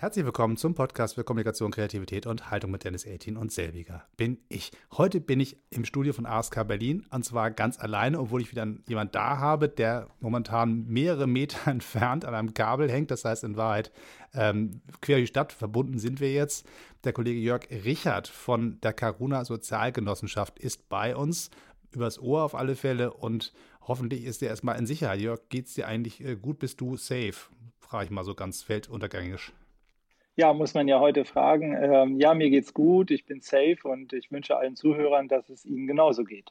Herzlich willkommen zum Podcast für Kommunikation, Kreativität und Haltung mit Dennis 18 und selbiger bin ich. Heute bin ich im Studio von ASK Berlin und zwar ganz alleine, obwohl ich wieder jemand da habe, der momentan mehrere Meter entfernt an einem Kabel hängt. Das heißt in Wahrheit ähm, quer die Stadt verbunden sind wir jetzt. Der Kollege Jörg Richard von der Karuna Sozialgenossenschaft ist bei uns übers Ohr auf alle Fälle und hoffentlich ist er erstmal in Sicherheit. Jörg, geht es dir eigentlich äh, gut? Bist du safe? Frage ich mal so ganz felduntergängisch. Ja, muss man ja heute fragen. Ähm, ja, mir geht's gut, ich bin safe und ich wünsche allen Zuhörern, dass es ihnen genauso geht.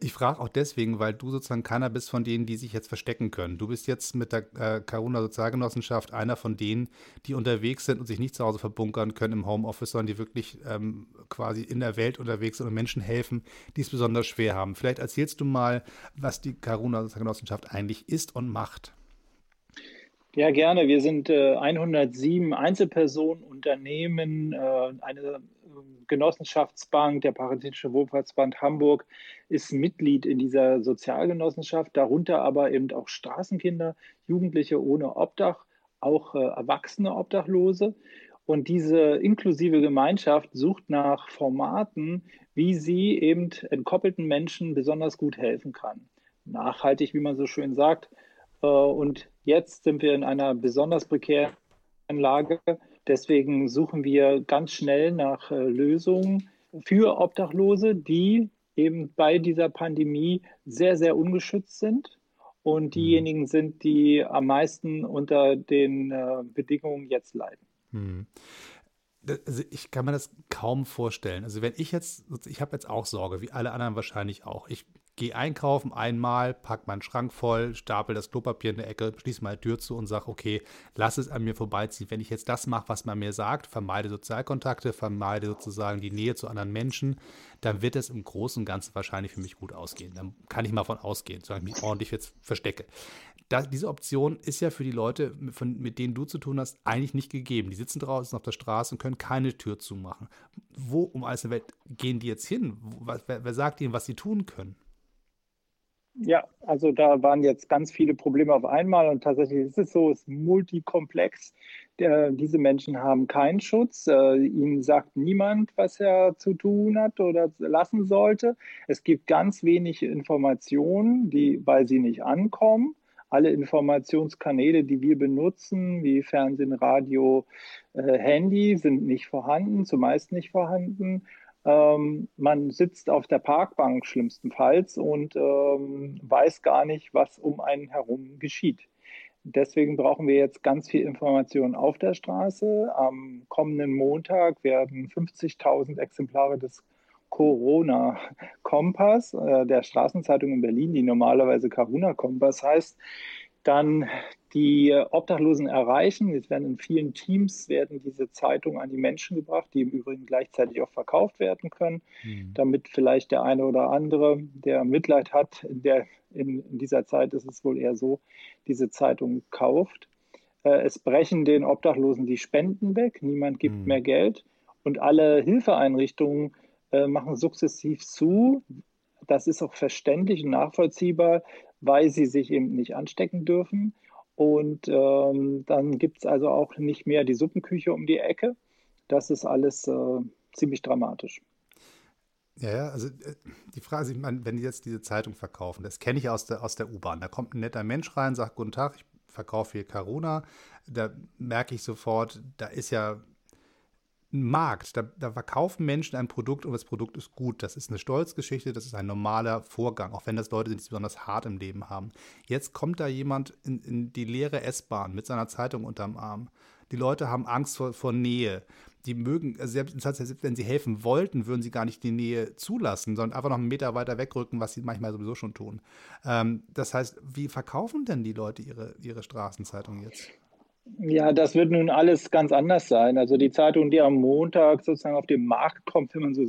Ich frage auch deswegen, weil du sozusagen keiner bist von denen, die sich jetzt verstecken können. Du bist jetzt mit der äh, Karuna Sozialgenossenschaft einer von denen, die unterwegs sind und sich nicht zu Hause verbunkern können im Homeoffice, sondern die wirklich ähm, quasi in der Welt unterwegs sind und Menschen helfen, die es besonders schwer haben. Vielleicht erzählst du mal, was die Karuna Sozialgenossenschaft eigentlich ist und macht. Ja, gerne. Wir sind äh, 107 Einzelpersonen, Unternehmen, äh, eine äh, Genossenschaftsbank, der Paritätische Wohlfahrtsband Hamburg ist Mitglied in dieser Sozialgenossenschaft, darunter aber eben auch Straßenkinder, Jugendliche ohne Obdach, auch äh, erwachsene Obdachlose. Und diese inklusive Gemeinschaft sucht nach Formaten, wie sie eben entkoppelten Menschen besonders gut helfen kann. Nachhaltig, wie man so schön sagt, und jetzt sind wir in einer besonders prekären Lage. Deswegen suchen wir ganz schnell nach äh, Lösungen für Obdachlose, die eben bei dieser Pandemie sehr, sehr ungeschützt sind und mhm. diejenigen sind, die am meisten unter den äh, Bedingungen jetzt leiden. Hm. Also ich kann mir das kaum vorstellen. Also wenn ich jetzt, ich habe jetzt auch Sorge, wie alle anderen wahrscheinlich auch. Ich gehe einkaufen einmal, pack meinen Schrank voll, stapel das Klopapier in der Ecke, schließe meine Tür zu und sage, okay, lass es an mir vorbeiziehen. Wenn ich jetzt das mache, was man mir sagt, vermeide Sozialkontakte, vermeide sozusagen die Nähe zu anderen Menschen, dann wird es im Großen und Ganzen wahrscheinlich für mich gut ausgehen. Dann kann ich mal von ausgehen, solange ich mich ordentlich jetzt verstecke. Da, diese Option ist ja für die Leute, von, mit denen du zu tun hast, eigentlich nicht gegeben. Die sitzen draußen auf der Straße und können keine Tür zumachen. Wo um alles in der Welt gehen die jetzt hin? wer, wer sagt ihnen, was sie tun können? Ja, also da waren jetzt ganz viele Probleme auf einmal und tatsächlich ist es so, es ist multikomplex. Der, diese Menschen haben keinen Schutz. Äh, ihnen sagt niemand, was er zu tun hat oder lassen sollte. Es gibt ganz wenig Informationen, die, weil sie nicht ankommen. Alle Informationskanäle, die wir benutzen, wie Fernsehen, Radio, äh, Handy, sind nicht vorhanden, zumeist nicht vorhanden. Ähm, man sitzt auf der Parkbank schlimmstenfalls und ähm, weiß gar nicht, was um einen herum geschieht. Deswegen brauchen wir jetzt ganz viel Information auf der Straße. Am kommenden Montag werden 50.000 Exemplare des Corona-Kompass, äh, der Straßenzeitung in Berlin, die normalerweise Caruna-Kompass heißt, dann die Obdachlosen erreichen. Jetzt werden in vielen Teams werden diese Zeitungen an die Menschen gebracht, die im Übrigen gleichzeitig auch verkauft werden können, mhm. damit vielleicht der eine oder andere, der Mitleid hat, der in, in, dieser Zeit ist es wohl eher so, diese Zeitung kauft. Äh, es brechen den Obdachlosen die Spenden weg, niemand gibt mhm. mehr Geld und alle Hilfeeinrichtungen äh, machen sukzessiv zu. Das ist auch verständlich und nachvollziehbar, weil sie sich eben nicht anstecken dürfen. Und ähm, dann gibt es also auch nicht mehr die Suppenküche um die Ecke. Das ist alles äh, ziemlich dramatisch. Ja, also äh, die Frage ist, meine, wenn die jetzt diese Zeitung verkaufen, das kenne ich aus der, aus der U-Bahn. Da kommt ein netter Mensch rein, sagt Guten Tag, ich verkaufe hier Caruna. Da merke ich sofort, da ist ja ein Markt. Da, da, verkaufen Menschen ein Produkt und das Produkt ist gut. Das ist eine Stolzgeschichte, das ist ein normaler Vorgang, auch wenn das Leute sind, die besonders hart im Leben haben. Jetzt kommt da jemand in, in die leere S-Bahn mit seiner Zeitung unterm Arm. Die Leute haben Angst vor, vor Nähe. Die mögen, also selbst, selbst wenn sie helfen wollten, würden sie gar nicht die Nähe zulassen, sondern einfach noch einen Meter weiter wegrücken, was sie manchmal sowieso schon tun. Ähm, das heißt, wie verkaufen denn die Leute ihre, ihre Straßenzeitung jetzt? Ja, das wird nun alles ganz anders sein. Also die Zeitung, die am Montag sozusagen auf den Markt kommt, wenn man so,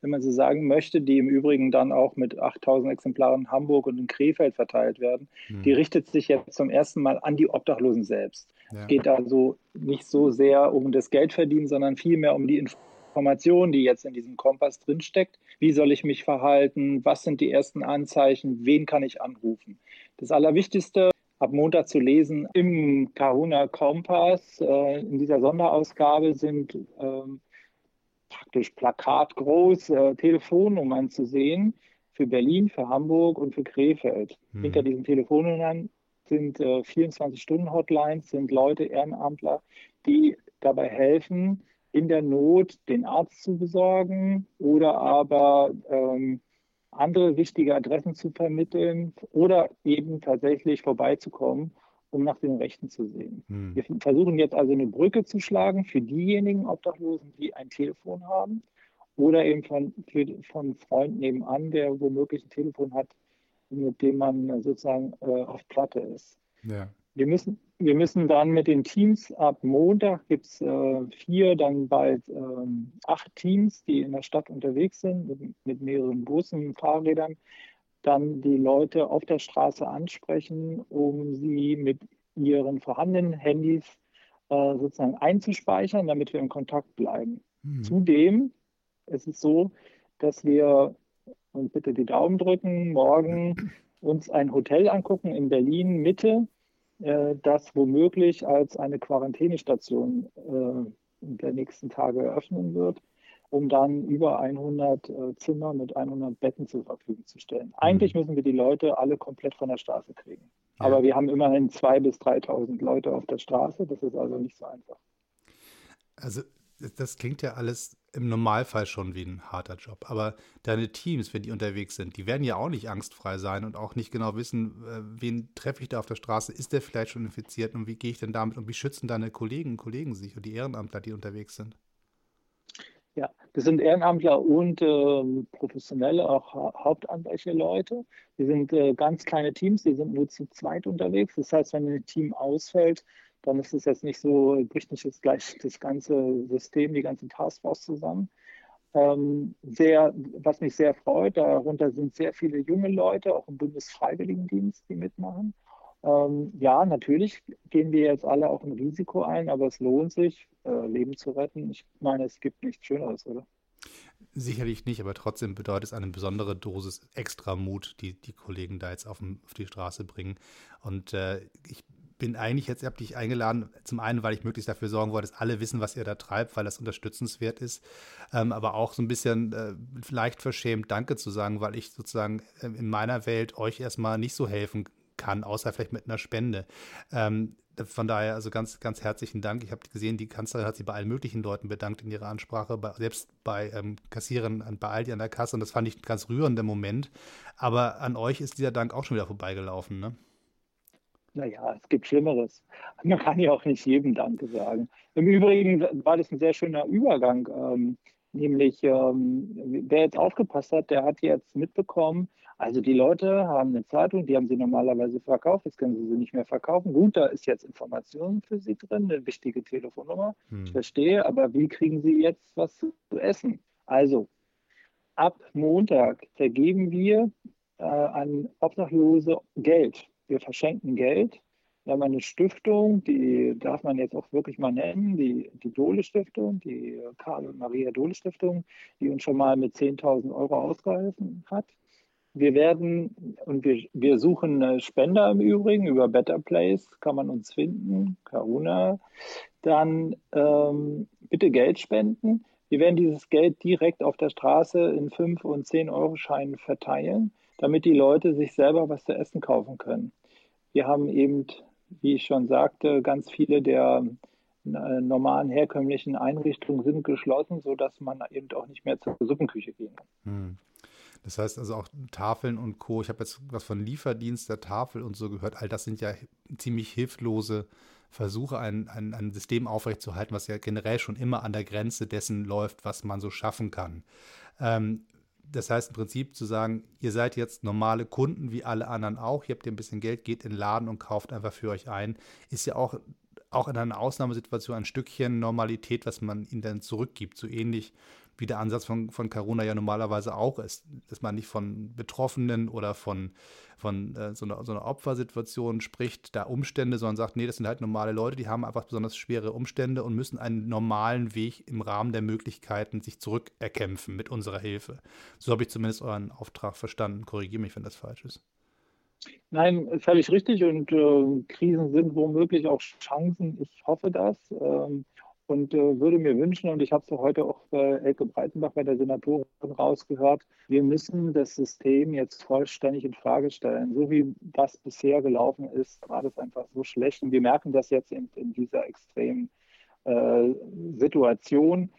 wenn man so sagen möchte, die im Übrigen dann auch mit 8000 Exemplaren in Hamburg und in Krefeld verteilt werden, hm. die richtet sich jetzt zum ersten Mal an die Obdachlosen selbst. Ja. Es geht also nicht so sehr um das Geldverdienen, sondern vielmehr um die Information, die jetzt in diesem Kompass drinsteckt. Wie soll ich mich verhalten? Was sind die ersten Anzeichen? Wen kann ich anrufen? Das Allerwichtigste ab Montag zu lesen im Kahuna Kompass. Äh, in dieser Sonderausgabe sind ähm, praktisch plakatgroß äh, Telefonnummern zu sehen für Berlin, für Hamburg und für Krefeld. Mhm. Hinter diesen Telefonnummern sind äh, 24-Stunden-Hotlines, sind Leute, Ehrenamtler, die dabei helfen, in der Not den Arzt zu besorgen oder aber ähm, andere wichtige Adressen zu vermitteln oder eben tatsächlich vorbeizukommen, um nach den Rechten zu sehen. Hm. Wir versuchen jetzt also eine Brücke zu schlagen für diejenigen Obdachlosen, die ein Telefon haben oder eben von, für, von Freunden nebenan, der womöglich ein Telefon hat, mit dem man sozusagen äh, auf Platte ist. Ja. Wir müssen, wir müssen dann mit den Teams ab Montag gibt es äh, vier, dann bald ähm, acht Teams, die in der Stadt unterwegs sind, mit, mit, mehreren Bussen, Fahrrädern, dann die Leute auf der Straße ansprechen, um sie mit ihren vorhandenen Handys äh, sozusagen einzuspeichern, damit wir in Kontakt bleiben. Hm. Zudem ist es so, dass wir, und bitte die Daumen drücken, morgen uns ein Hotel angucken in Berlin Mitte, das womöglich als eine Quarantänestation äh, der nächsten Tage eröffnen wird, um dann über 100 äh, Zimmer mit 100 Betten zur Verfügung zu stellen. Eigentlich mhm. müssen wir die Leute alle komplett von der Straße kriegen. Ja. Aber wir haben immerhin 2.000 bis 3.000 Leute auf der Straße. Das ist also nicht so einfach. Also das klingt ja alles im Normalfall schon wie ein harter Job. Aber deine Teams, wenn die unterwegs sind, die werden ja auch nicht angstfrei sein und auch nicht genau wissen, äh, wen treffe ich da auf der Straße, ist der vielleicht schon infiziert und wie gehe ich denn damit und wie schützen deine Kollegen und Kollegen sich und die Ehrenamtler, die unterwegs sind? Ja, das sind Ehrenamtler und äh, professionelle, auch ha hauptamtliche Leute. Wir sind äh, ganz kleine Teams, die sind nur zu zweit unterwegs. Das heißt, wenn ein Team ausfällt, dann ist es jetzt nicht so, bricht nicht jetzt gleich das ganze System, die ganze Taskforce zusammen. Ähm, sehr, was mich sehr freut, darunter sind sehr viele junge Leute, auch im Bundesfreiwilligendienst, die mitmachen. Ähm, ja, natürlich gehen wir jetzt alle auch ein Risiko ein, aber es lohnt sich, äh, Leben zu retten. Ich meine, es gibt nichts Schöneres, oder? Sicherlich nicht, aber trotzdem bedeutet es eine besondere Dosis extra Mut, die die Kollegen da jetzt auf, auf die Straße bringen. Und äh, ich bin eigentlich jetzt, ihr habt dich eingeladen, zum einen, weil ich möglichst dafür sorgen wollte, dass alle wissen, was ihr da treibt, weil das unterstützenswert ist, ähm, aber auch so ein bisschen äh, leicht verschämt Danke zu sagen, weil ich sozusagen äh, in meiner Welt euch erstmal nicht so helfen kann, außer vielleicht mit einer Spende. Ähm, von daher also ganz, ganz herzlichen Dank. Ich habe gesehen, die Kanzlerin hat sich bei allen möglichen Leuten bedankt in ihrer Ansprache, bei, selbst bei ähm, Kassierern bei Aldi an der Kasse. Und das fand ich ein ganz rührender Moment. Aber an euch ist dieser Dank auch schon wieder vorbeigelaufen, ne? Naja, es gibt Schlimmeres. Man kann ja auch nicht jedem Danke sagen. Im Übrigen war das ein sehr schöner Übergang. Ähm, nämlich, ähm, wer jetzt aufgepasst hat, der hat jetzt mitbekommen, also die Leute haben eine Zeitung, die haben sie normalerweise verkauft, jetzt können sie sie nicht mehr verkaufen. Gut, da ist jetzt Information für sie drin, eine wichtige Telefonnummer. Hm. Ich verstehe, aber wie kriegen sie jetzt was zu essen? Also, ab Montag vergeben wir äh, an Obdachlose Geld wir verschenken Geld. Wir haben eine Stiftung, die darf man jetzt auch wirklich mal nennen, die, die Dole-Stiftung, die Karl und Maria Dole-Stiftung, die uns schon mal mit 10.000 Euro ausgeholfen hat. Wir werden und wir, wir suchen Spender im Übrigen über Better Place, kann man uns finden, Karuna. Dann ähm, bitte Geld spenden. Wir werden dieses Geld direkt auf der Straße in 5 und 10 Euro Scheinen verteilen damit die Leute sich selber was zu essen kaufen können. Wir haben eben, wie ich schon sagte, ganz viele der äh, normalen herkömmlichen Einrichtungen sind geschlossen, sodass man eben auch nicht mehr zur Suppenküche gehen kann. Hm. Das heißt also auch Tafeln und Co. Ich habe jetzt was von Lieferdienst der Tafel und so gehört. All das sind ja ziemlich hilflose Versuche, ein, ein, ein System aufrechtzuerhalten, was ja generell schon immer an der Grenze dessen läuft, was man so schaffen kann. Ähm, das heißt im Prinzip zu sagen, ihr seid jetzt normale Kunden wie alle anderen auch, ihr habt ihr ein bisschen Geld, geht in den Laden und kauft einfach für euch ein, ist ja auch, auch in einer Ausnahmesituation ein Stückchen Normalität, was man ihnen dann zurückgibt. So ähnlich wie der Ansatz von, von Corona ja normalerweise auch ist, dass man nicht von Betroffenen oder von, von äh, so, einer, so einer Opfersituation spricht, da Umstände, sondern sagt, nee, das sind halt normale Leute, die haben einfach besonders schwere Umstände und müssen einen normalen Weg im Rahmen der Möglichkeiten sich zurückerkämpfen mit unserer Hilfe. So habe ich zumindest euren Auftrag verstanden. Korrigiere mich, wenn das falsch ist. Nein, völlig richtig. Und äh, Krisen sind womöglich auch Chancen. Ich hoffe das. Ähm, und äh, würde mir wünschen, und ich habe es heute auch bei Elke Breitenbach bei der Senatorin rausgehört, wir müssen das System jetzt vollständig in Frage stellen. So wie das bisher gelaufen ist, war das einfach so schlecht. Und wir merken das jetzt in, in dieser extremen äh, Situation.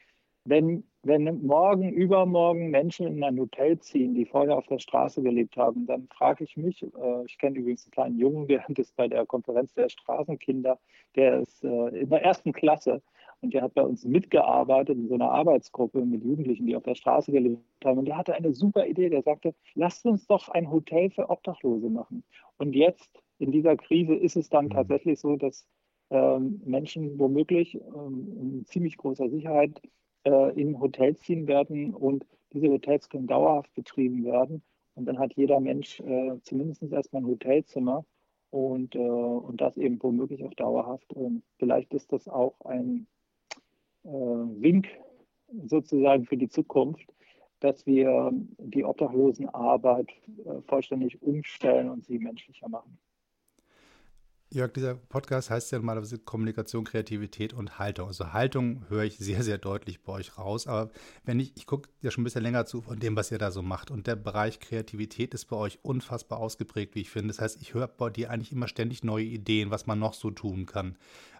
Wenn, wenn morgen, übermorgen Menschen in ein Hotel ziehen, die vorher auf der Straße gelebt haben, dann frage ich mich, äh, ich kenne übrigens einen kleinen Jungen, der ist bei der Konferenz der Straßenkinder, der ist äh, in der ersten Klasse und der hat bei uns mitgearbeitet in so einer Arbeitsgruppe mit Jugendlichen, die auf der Straße gelebt haben. Und der hatte eine super Idee. Der sagte, lasst uns doch ein Hotel für Obdachlose machen. Und jetzt in dieser Krise ist es dann mhm. tatsächlich so, dass ähm, Menschen womöglich ähm, in ziemlich großer Sicherheit äh, in Hotels ziehen werden und diese Hotels können dauerhaft betrieben werden. Und dann hat jeder Mensch äh, zumindest erstmal ein Hotelzimmer und, äh, und das eben womöglich auch dauerhaft. Und vielleicht ist das auch ein Wink sozusagen für die Zukunft, dass wir die Obdachlosenarbeit äh, vollständig umstellen und sie menschlicher machen. Jörg, dieser Podcast heißt ja normalerweise Kommunikation, Kreativität und Haltung. Also Haltung höre ich sehr, sehr deutlich bei euch raus. Aber wenn ich, ich gucke ja schon ein bisschen länger zu von dem, was ihr da so macht. Und der Bereich Kreativität ist bei euch unfassbar ausgeprägt, wie ich finde. Das heißt, ich höre bei dir eigentlich immer ständig neue Ideen, was man noch so tun kann.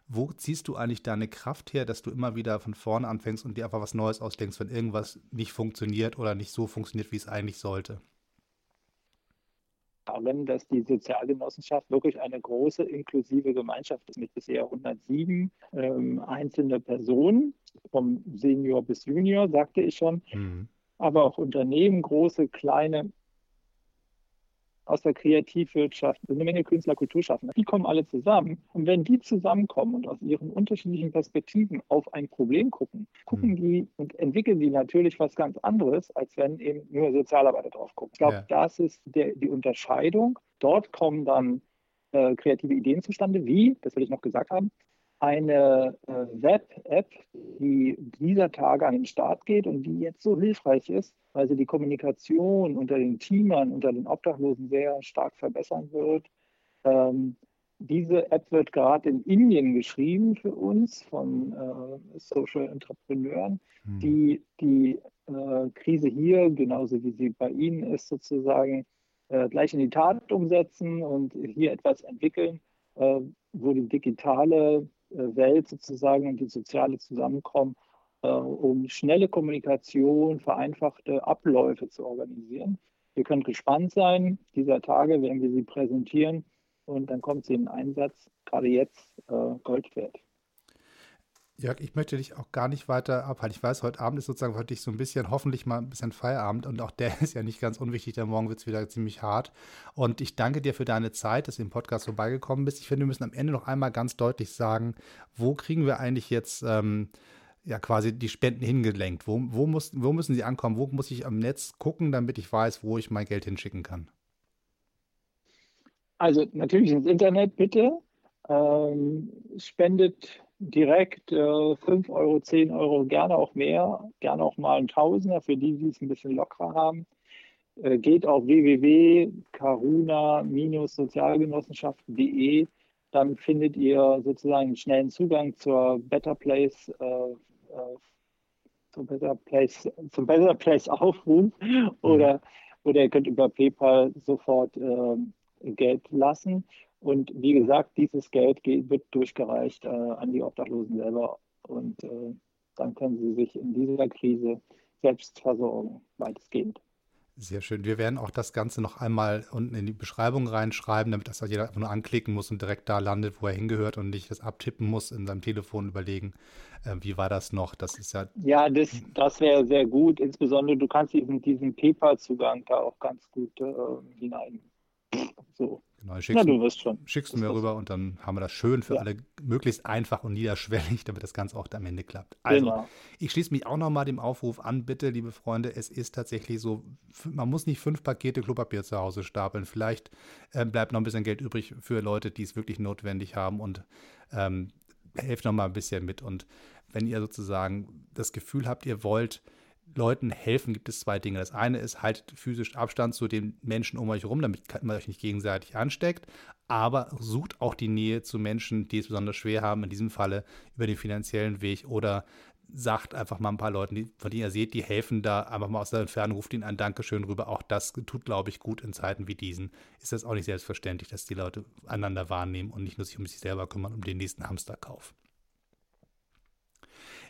Wo ziehst du eigentlich deine Kraft her, dass du immer wieder von vorne anfängst und dir einfach was Neues ausdenkst, wenn irgendwas nicht funktioniert oder nicht so funktioniert, wie es eigentlich sollte? Darin, dass die Sozialgenossenschaft wirklich eine große inklusive Gemeinschaft ist mit bisher 107 ähm, einzelne Personen, vom Senior bis Junior, sagte ich schon, mhm. aber auch Unternehmen, große, kleine, aus der Kreativwirtschaft, eine Menge Künstler, Kulturschaffende, die kommen alle zusammen. Und wenn die zusammenkommen und aus ihren unterschiedlichen Perspektiven auf ein Problem gucken, gucken mhm. die und entwickeln die natürlich was ganz anderes, als wenn eben nur Sozialarbeiter drauf gucken. Ich glaube, ja. das ist der, die Unterscheidung. Dort kommen dann äh, kreative Ideen zustande, wie, das will ich noch gesagt haben, eine äh, Web-App, die dieser Tage an den Start geht und die jetzt so hilfreich ist, weil sie die Kommunikation unter den Teamern, unter den Obdachlosen sehr stark verbessern wird. Ähm, diese App wird gerade in Indien geschrieben für uns von äh, Social Entrepreneuren, mhm. die die äh, Krise hier, genauso wie sie bei Ihnen ist, sozusagen äh, gleich in die Tat umsetzen und hier etwas entwickeln, äh, wo die digitale Welt sozusagen und die soziale Zusammenkommen, äh, um schnelle Kommunikation, vereinfachte Abläufe zu organisieren. Ihr könnt gespannt sein. Dieser Tage werden wir sie präsentieren und dann kommt sie in Einsatz. Gerade jetzt äh, Gold wert. Jörg, ich möchte dich auch gar nicht weiter abhalten. Ich weiß, heute Abend ist sozusagen für dich so ein bisschen, hoffentlich mal ein bisschen Feierabend und auch der ist ja nicht ganz unwichtig, denn morgen wird es wieder ziemlich hart. Und ich danke dir für deine Zeit, dass du im Podcast vorbeigekommen bist. Ich finde, wir müssen am Ende noch einmal ganz deutlich sagen, wo kriegen wir eigentlich jetzt ähm, ja quasi die Spenden hingelenkt? Wo, wo, muss, wo müssen sie ankommen? Wo muss ich am Netz gucken, damit ich weiß, wo ich mein Geld hinschicken kann? Also natürlich ins Internet bitte. Ähm, spendet direkt äh, 5 Euro, 10 Euro, gerne auch mehr, gerne auch mal ein Tausender für die, die es ein bisschen lockerer haben. Äh, geht auf www.caruna-sozialgenossenschaften.de. Dann findet ihr sozusagen einen schnellen Zugang zur Better Place, äh, äh zum Better Place, zum Better Place Aufruf mhm. oder, oder ihr könnt über PayPal sofort ähm, Geld lassen. Und wie gesagt, dieses Geld geht, wird durchgereicht äh, an die Obdachlosen selber. Und äh, dann können sie sich in dieser Krise selbst versorgen, weitestgehend. Sehr schön. Wir werden auch das Ganze noch einmal unten in die Beschreibung reinschreiben, damit das jeder einfach nur anklicken muss und direkt da landet, wo er hingehört und nicht das abtippen muss in seinem Telefon überlegen, äh, wie war das noch. Das ist ja. Ja, das, das wäre sehr gut. Insbesondere du kannst diesen, diesen PayPal-Zugang da auch ganz gut äh, hinein. So. Genau, schickst, Na, du wirst schon. Schickst du mir rüber und dann haben wir das schön für ja. alle möglichst einfach und niederschwellig, damit das Ganze auch am Ende klappt. Also, genau. ich schließe mich auch nochmal dem Aufruf an, bitte, liebe Freunde, es ist tatsächlich so, man muss nicht fünf Pakete Klopapier zu Hause stapeln. Vielleicht äh, bleibt noch ein bisschen Geld übrig für Leute, die es wirklich notwendig haben und ähm, helft noch mal ein bisschen mit. Und wenn ihr sozusagen das Gefühl habt, ihr wollt Leuten helfen, gibt es zwei Dinge. Das eine ist, haltet physisch Abstand zu den Menschen um euch herum, damit man euch nicht gegenseitig ansteckt. Aber sucht auch die Nähe zu Menschen, die es besonders schwer haben, in diesem Falle über den finanziellen Weg oder sagt einfach mal ein paar Leuten, die, von denen ihr seht, die helfen da, einfach mal aus der Entfernung, ruft ihnen ein Dankeschön rüber. Auch das tut, glaube ich, gut in Zeiten wie diesen. Ist das auch nicht selbstverständlich, dass die Leute einander wahrnehmen und nicht nur sich um sich selber kümmern, um den nächsten Hamsterkauf.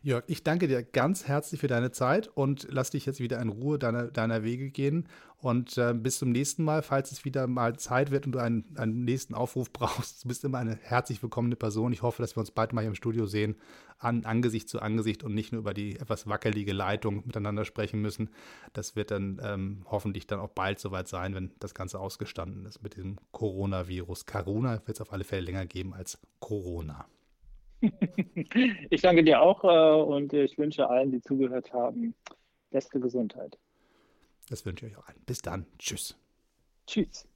Jörg, ich danke dir ganz herzlich für deine Zeit und lass dich jetzt wieder in Ruhe deiner, deiner Wege gehen. Und äh, bis zum nächsten Mal, falls es wieder mal Zeit wird und du einen, einen nächsten Aufruf brauchst, du bist immer eine herzlich willkommene Person. Ich hoffe, dass wir uns bald mal hier im Studio sehen, an Angesicht zu Angesicht und nicht nur über die etwas wackelige Leitung miteinander sprechen müssen. Das wird dann ähm, hoffentlich dann auch bald soweit sein, wenn das Ganze ausgestanden ist mit diesem Coronavirus. Corona wird es auf alle Fälle länger geben als Corona. Ich danke dir auch äh, und ich wünsche allen, die zugehört haben, beste Gesundheit. Das wünsche ich euch auch allen. Bis dann. Tschüss. Tschüss.